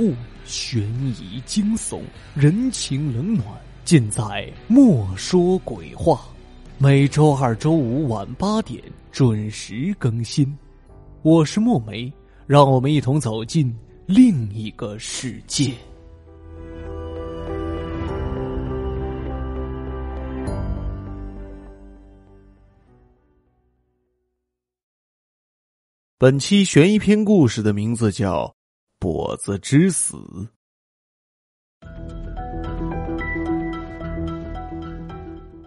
怖、悬疑、惊悚、人情冷暖，尽在《莫说鬼话》。每周二、周五晚八点准时更新。我是墨梅，让我们一同走进另一个世界。本期悬疑篇故事的名字叫《跛子之死》。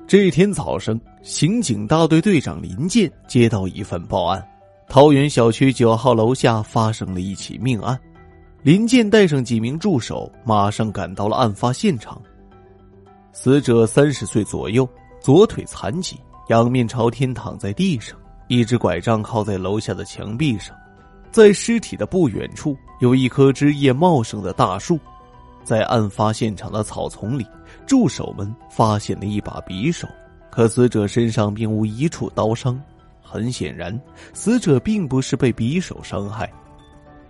这天早上，刑警大队队长林健接到一份报案：桃园小区九号楼下发生了一起命案。林健带上几名助手，马上赶到了案发现场。死者三十岁左右，左腿残疾，仰面朝天躺在地上。一只拐杖靠在楼下的墙壁上，在尸体的不远处有一棵枝叶茂盛的大树，在案发现场的草丛里，助手们发现了一把匕首，可死者身上并无一处刀伤，很显然，死者并不是被匕首伤害。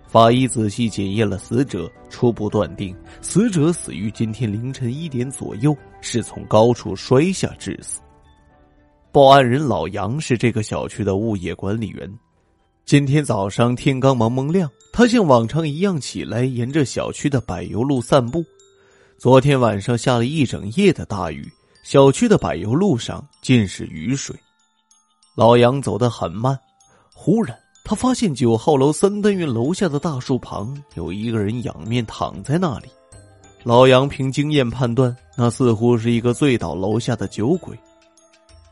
法医仔细检验了死者，初步断定死者死于今天凌晨一点左右，是从高处摔下致死。报案人老杨是这个小区的物业管理员。今天早上天刚蒙蒙亮，他像往常一样起来，沿着小区的柏油路散步。昨天晚上下了一整夜的大雨，小区的柏油路上尽是雨水。老杨走得很慢，忽然他发现九号楼三单元楼下的大树旁有一个人仰面躺在那里。老杨凭经验判断，那似乎是一个醉倒楼下的酒鬼。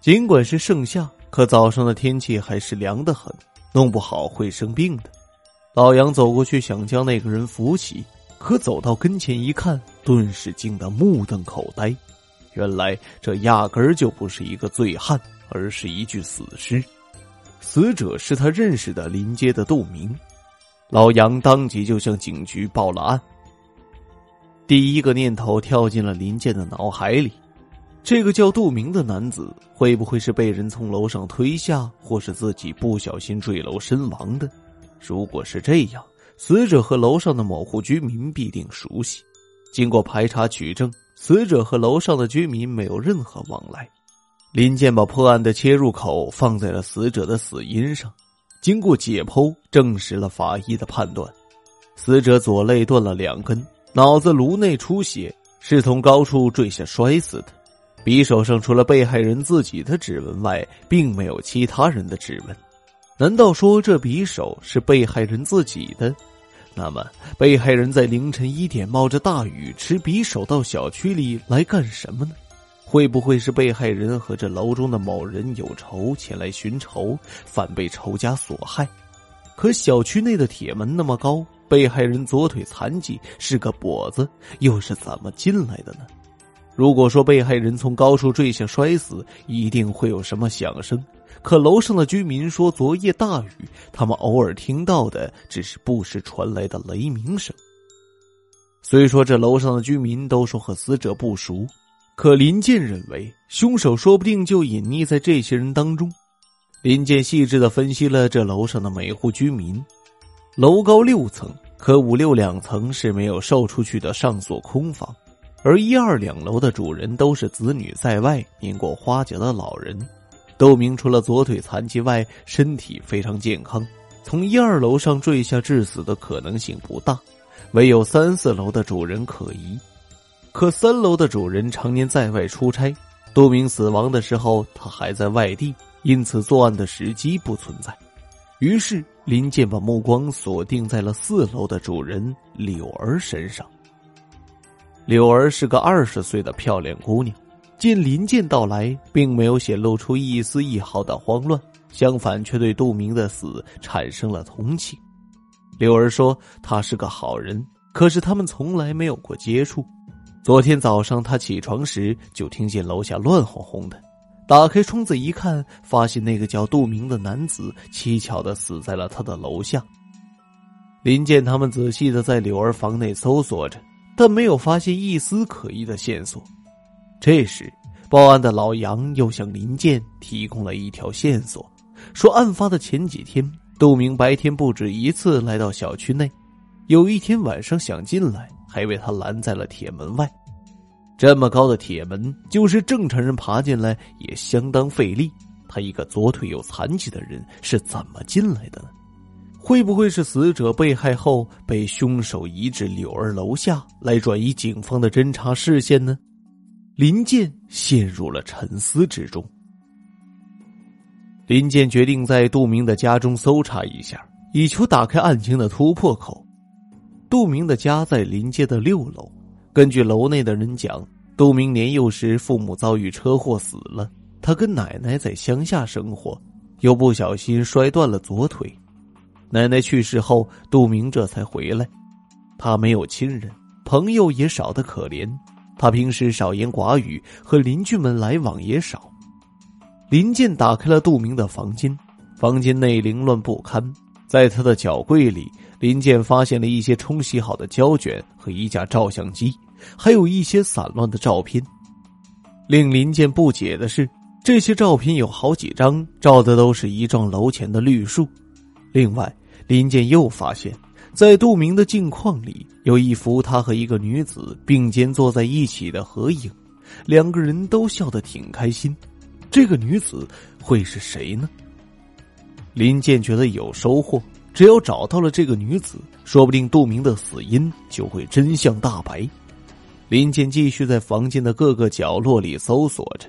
尽管是盛夏，可早上的天气还是凉得很，弄不好会生病的。老杨走过去想将那个人扶起，可走到跟前一看，顿时惊得目瞪口呆。原来这压根儿就不是一个醉汉，而是一具死尸。死者是他认识的临街的杜明。老杨当即就向警局报了案。第一个念头跳进了林健的脑海里。这个叫杜明的男子会不会是被人从楼上推下，或是自己不小心坠楼身亡的？如果是这样，死者和楼上的某户居民必定熟悉。经过排查取证，死者和楼上的居民没有任何往来。林健把破案的切入口放在了死者的死因上，经过解剖，证实了法医的判断：死者左肋断了两根，脑子颅内出血，是从高处坠下摔死的。匕首上除了被害人自己的指纹外，并没有其他人的指纹。难道说这匕首是被害人自己的？那么，被害人在凌晨一点冒着大雨持匕首到小区里来干什么呢？会不会是被害人和这楼中的某人有仇，前来寻仇，反被仇家所害？可小区内的铁门那么高，被害人左腿残疾，是个跛子，又是怎么进来的呢？如果说被害人从高处坠下摔死，一定会有什么响声。可楼上的居民说，昨夜大雨，他们偶尔听到的只是不时传来的雷鸣声。虽说这楼上的居民都说和死者不熟，可林健认为凶手说不定就隐匿在这些人当中。林健细致的分析了这楼上的每户居民，楼高六层，可五六两层是没有售出去的上锁空房。而一二两楼的主人都是子女在外、年过花甲的老人。窦明除了左腿残疾外，身体非常健康，从一二楼上坠下致死的可能性不大，唯有三四楼的主人可疑。可三楼的主人常年在外出差，杜明死亡的时候他还在外地，因此作案的时机不存在。于是林健把目光锁定在了四楼的主人柳儿身上。柳儿是个二十岁的漂亮姑娘，见林健到来，并没有显露出一丝一毫的慌乱，相反，却对杜明的死产生了同情。柳儿说：“他是个好人，可是他们从来没有过接触。昨天早上他起床时，就听见楼下乱哄哄的，打开窗子一看，发现那个叫杜明的男子蹊跷的死在了他的楼下。”林健他们仔细的在柳儿房内搜索着。但没有发现一丝可疑的线索。这时，报案的老杨又向林健提供了一条线索，说案发的前几天，杜明白天不止一次来到小区内。有一天晚上想进来，还被他拦在了铁门外。这么高的铁门，就是正常人爬进来也相当费力。他一个左腿有残疾的人是怎么进来的呢？会不会是死者被害后被凶手移至柳儿楼下，来转移警方的侦查视线呢？林健陷入了沉思之中。林健决定在杜明的家中搜查一下，以求打开案情的突破口。杜明的家在临街的六楼。根据楼内的人讲，杜明年幼时父母遭遇车祸死了，他跟奶奶在乡下生活，又不小心摔断了左腿。奶奶去世后，杜明这才回来。他没有亲人，朋友也少得可怜。他平时少言寡语，和邻居们来往也少。林健打开了杜明的房间，房间内凌乱不堪。在他的脚柜里，林健发现了一些冲洗好的胶卷和一架照相机，还有一些散乱的照片。令林健不解的是，这些照片有好几张照的都是一幢楼前的绿树。另外，林健又发现，在杜明的镜框里有一幅他和一个女子并肩坐在一起的合影，两个人都笑得挺开心。这个女子会是谁呢？林健觉得有收获，只要找到了这个女子，说不定杜明的死因就会真相大白。林健继续在房间的各个角落里搜索着，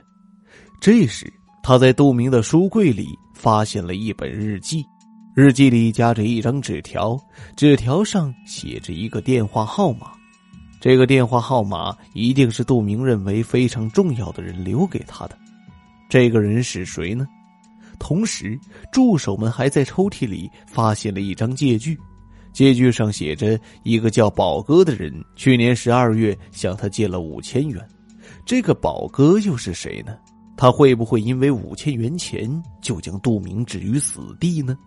这时他在杜明的书柜里发现了一本日记，日记里夹着一张纸条，纸条上写着一个电话号码，这个电话号码一定是杜明认为非常重要的人留给他的，这个人是谁呢？同时，助手们还在抽屉里发现了一张借据，借据上写着一个叫宝哥的人去年十二月向他借了五千元。这个宝哥又是谁呢？他会不会因为五千元钱就将杜明置于死地呢？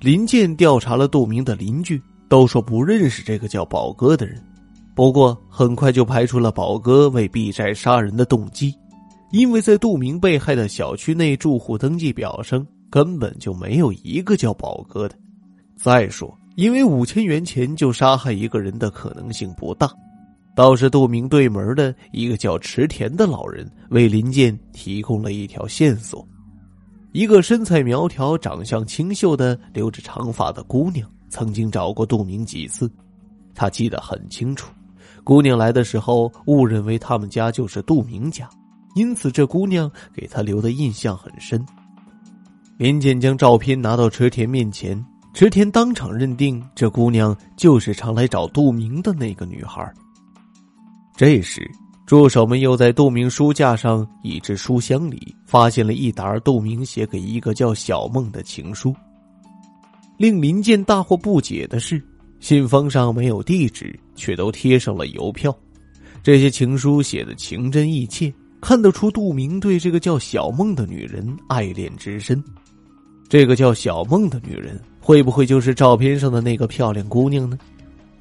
林健调查了杜明的邻居，都说不认识这个叫宝哥的人。不过，很快就排除了宝哥为避债杀人的动机。因为在杜明被害的小区内住户登记表上根本就没有一个叫宝哥的。再说，因为五千元钱就杀害一个人的可能性不大，倒是杜明对门的一个叫池田的老人为林健提供了一条线索：一个身材苗条、长相清秀的留着长发的姑娘曾经找过杜明几次，他记得很清楚。姑娘来的时候误认为他们家就是杜明家。因此，这姑娘给他留的印象很深。林健将照片拿到池田面前，池田当场认定这姑娘就是常来找杜明的那个女孩。这时，助手们又在杜明书架上一只书箱里发现了一沓杜明写给一个叫小梦的情书。令林健大惑不解的是，信封上没有地址，却都贴上了邮票。这些情书写的情真意切。看得出杜明对这个叫小梦的女人爱恋之深，这个叫小梦的女人会不会就是照片上的那个漂亮姑娘呢？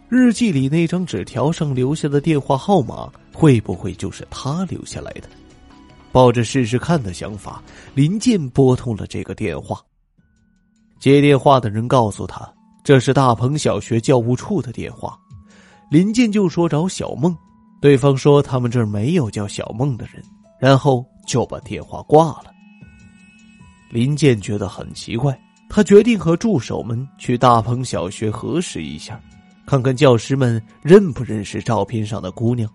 日记里那张纸条上留下的电话号码会不会就是他留下来的？抱着试试看的想法，林健拨通了这个电话。接电话的人告诉他，这是大鹏小学教务处的电话。林健就说找小梦。对方说他们这儿没有叫小梦的人，然后就把电话挂了。林健觉得很奇怪，他决定和助手们去大鹏小学核实一下，看看教师们认不认识照片上的姑娘。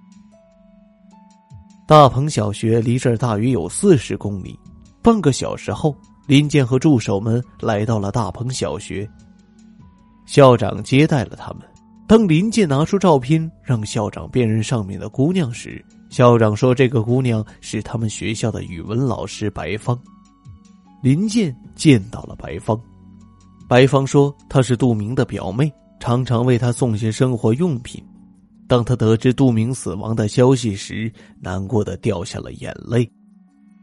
大鹏小学离这儿大约有四十公里，半个小时后，林健和助手们来到了大鹏小学。校长接待了他们。当林健拿出照片让校长辨认上面的姑娘时，校长说：“这个姑娘是他们学校的语文老师白芳。”林健见到了白芳，白芳说：“她是杜明的表妹，常常为他送些生活用品。”当他得知杜明死亡的消息时，难过的掉下了眼泪。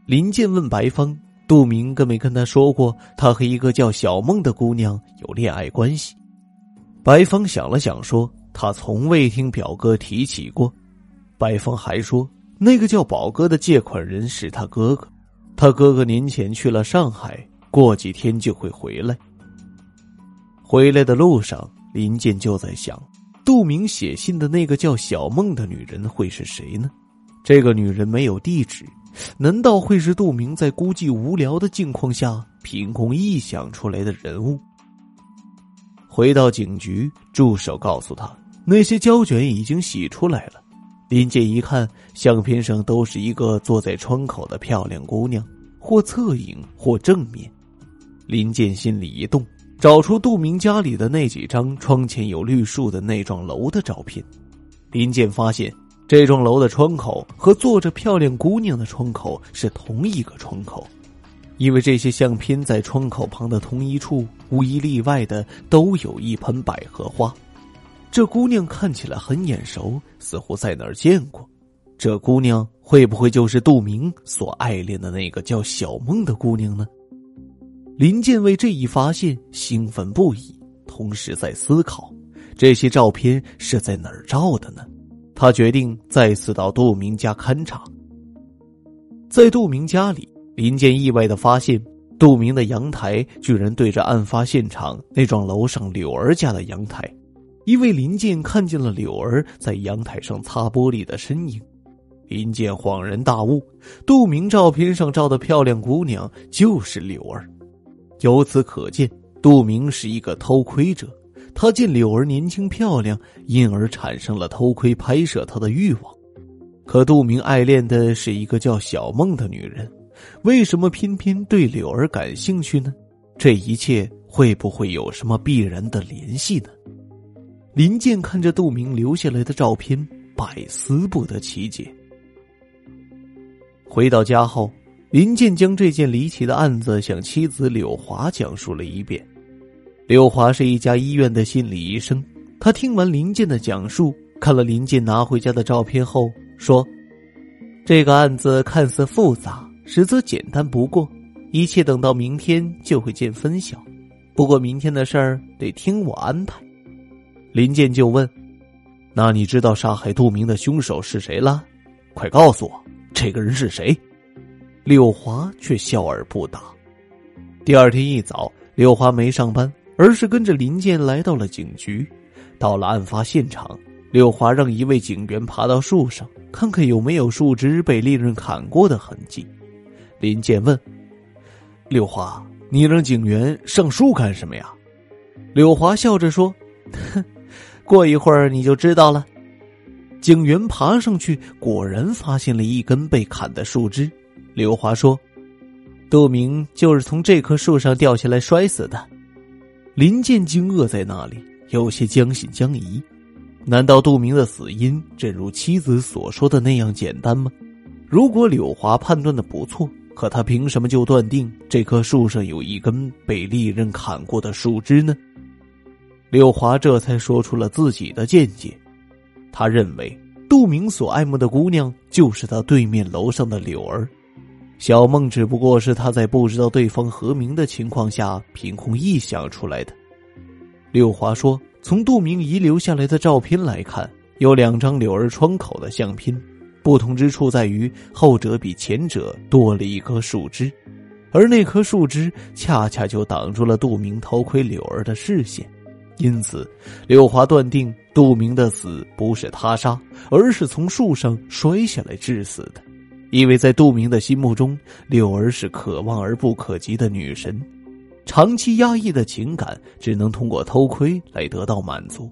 林健问白芳：“杜明跟没跟他说过，他和一个叫小梦的姑娘有恋爱关系？”白芳想了想，说：“他从未听表哥提起过。”白芳还说：“那个叫宝哥的借款人是他哥哥，他哥哥年前去了上海，过几天就会回来。”回来的路上，林健就在想，杜明写信的那个叫小梦的女人会是谁呢？这个女人没有地址，难道会是杜明在孤寂无聊的境况下凭空臆想出来的人物？回到警局，助手告诉他，那些胶卷已经洗出来了。林健一看，相片上都是一个坐在窗口的漂亮姑娘，或侧影，或正面。林健心里一动，找出杜明家里的那几张窗前有绿树的那幢楼的照片。林健发现，这幢楼的窗口和坐着漂亮姑娘的窗口是同一个窗口。因为这些相片在窗口旁的同一处，无一例外的都有一盆百合花。这姑娘看起来很眼熟，似乎在哪儿见过。这姑娘会不会就是杜明所爱恋的那个叫小梦的姑娘呢？林健为这一发现兴奋不已，同时在思考：这些照片是在哪儿照的呢？他决定再次到杜明家勘察。在杜明家里。林健意外的发现，杜明的阳台居然对着案发现场那幢楼上柳儿家的阳台，因为林健看见了柳儿在阳台上擦玻璃的身影。林健恍然大悟，杜明照片上照的漂亮姑娘就是柳儿。由此可见，杜明是一个偷窥者。他见柳儿年轻漂亮，因而产生了偷窥拍摄她的欲望。可杜明爱恋的是一个叫小梦的女人。为什么偏偏对柳儿感兴趣呢？这一切会不会有什么必然的联系呢？林健看着杜明留下来的照片，百思不得其解。回到家后，林健将这件离奇的案子向妻子柳华讲述了一遍。柳华是一家医院的心理医生，他听完林健的讲述，看了林健拿回家的照片后说：“这个案子看似复杂。”实则简单不过，一切等到明天就会见分晓。不过明天的事儿得听我安排。林健就问：“那你知道杀害杜明的凶手是谁了？快告诉我，这个人是谁？”柳华却笑而不答。第二天一早，柳华没上班，而是跟着林健来到了警局。到了案发现场，柳华让一位警员爬到树上，看看有没有树枝被利刃砍过的痕迹。林健问：“柳华，你让警员上树干什么呀？”柳华笑着说：“哼，过一会儿你就知道了。”警员爬上去，果然发现了一根被砍的树枝。柳华说：“杜明就是从这棵树上掉下来摔死的。”林建惊愕在那里，有些将信将疑。难道杜明的死因正如妻子所说的那样简单吗？如果柳华判断的不错。可他凭什么就断定这棵树上有一根被利刃砍过的树枝呢？柳华这才说出了自己的见解。他认为杜明所爱慕的姑娘就是他对面楼上的柳儿，小梦只不过是他在不知道对方何名的情况下凭空臆想出来的。柳华说：“从杜明遗留下来的照片来看，有两张柳儿窗口的相片。”不同之处在于，后者比前者多了一棵树枝，而那棵树枝恰恰就挡住了杜明偷窥柳儿的视线，因此，柳华断定杜明的死不是他杀，而是从树上摔下来致死的。因为在杜明的心目中，柳儿是可望而不可及的女神，长期压抑的情感只能通过偷窥来得到满足。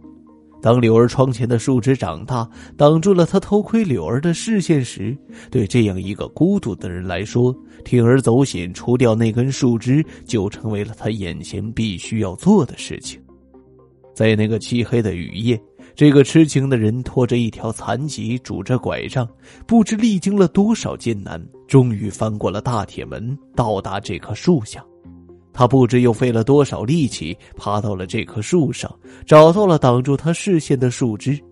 当柳儿窗前的树枝长大，挡住了他偷窥柳儿的视线时，对这样一个孤独的人来说，铤而走险除掉那根树枝，就成为了他眼前必须要做的事情。在那个漆黑的雨夜，这个痴情的人拖着一条残疾，拄着拐杖，不知历经了多少艰难，终于翻过了大铁门，到达这棵树下。他不知又费了多少力气，爬到了这棵树上，找到了挡住他视线的树枝。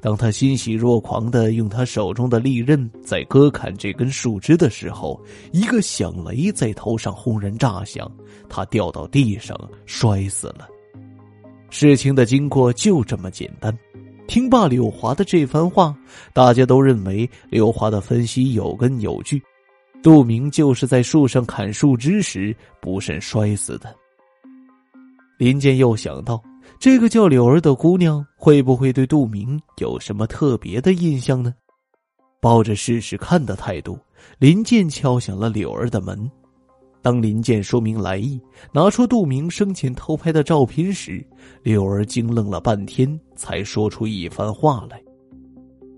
当他欣喜若狂的用他手中的利刃在割砍这根树枝的时候，一个响雷在头上轰然炸响，他掉到地上摔死了。事情的经过就这么简单。听罢柳华的这番话，大家都认为柳华的分析有根有据。杜明就是在树上砍树枝时不慎摔死的。林健又想到，这个叫柳儿的姑娘会不会对杜明有什么特别的印象呢？抱着试试看的态度，林健敲响了柳儿的门。当林健说明来意，拿出杜明生前偷拍的照片时，柳儿惊愣了半天，才说出一番话来。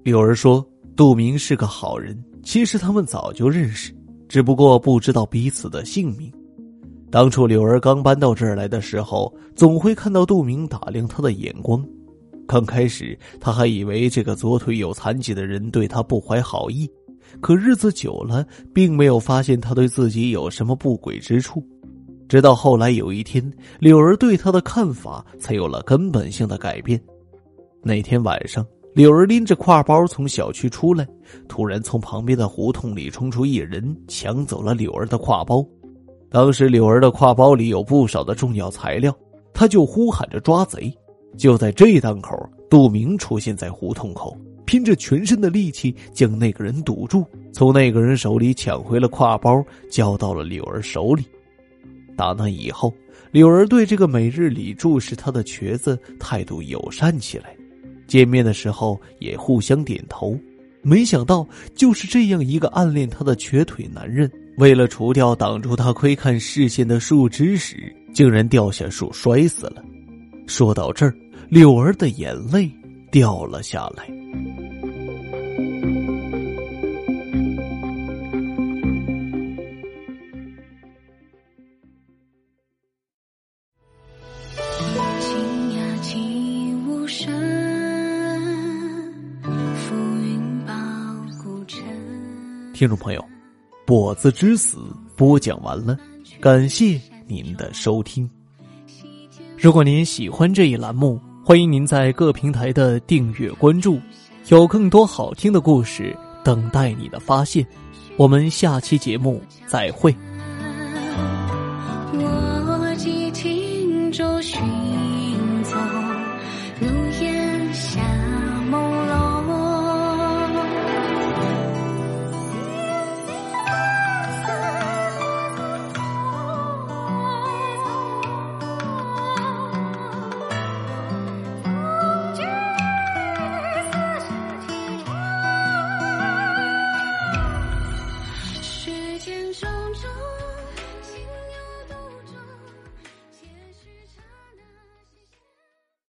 柳儿说：“杜明是个好人，其实他们早就认识，只不过不知道彼此的姓名。”当初柳儿刚搬到这儿来的时候，总会看到杜明打量他的眼光。刚开始，他还以为这个左腿有残疾的人对他不怀好意，可日子久了，并没有发现他对自己有什么不轨之处。直到后来有一天，柳儿对他的看法才有了根本性的改变。那天晚上，柳儿拎着挎包从小区出来，突然从旁边的胡同里冲出一人，抢走了柳儿的挎包。当时柳儿的挎包里有不少的重要材料，他就呼喊着抓贼。就在这档口，杜明出现在胡同口，拼着全身的力气将那个人堵住，从那个人手里抢回了挎包，交到了柳儿手里。打那以后，柳儿对这个每日里注视他的瘸子态度友善起来，见面的时候也互相点头。没想到，就是这样一个暗恋他的瘸腿男人。为了除掉挡住他窥看视线的树枝时，竟然掉下树摔死了。说到这儿，柳儿的眼泪掉了下来。听众朋友。跛子之死播讲完了，感谢您的收听。如果您喜欢这一栏目，欢迎您在各平台的订阅关注，有更多好听的故事等待你的发现。我们下期节目再会。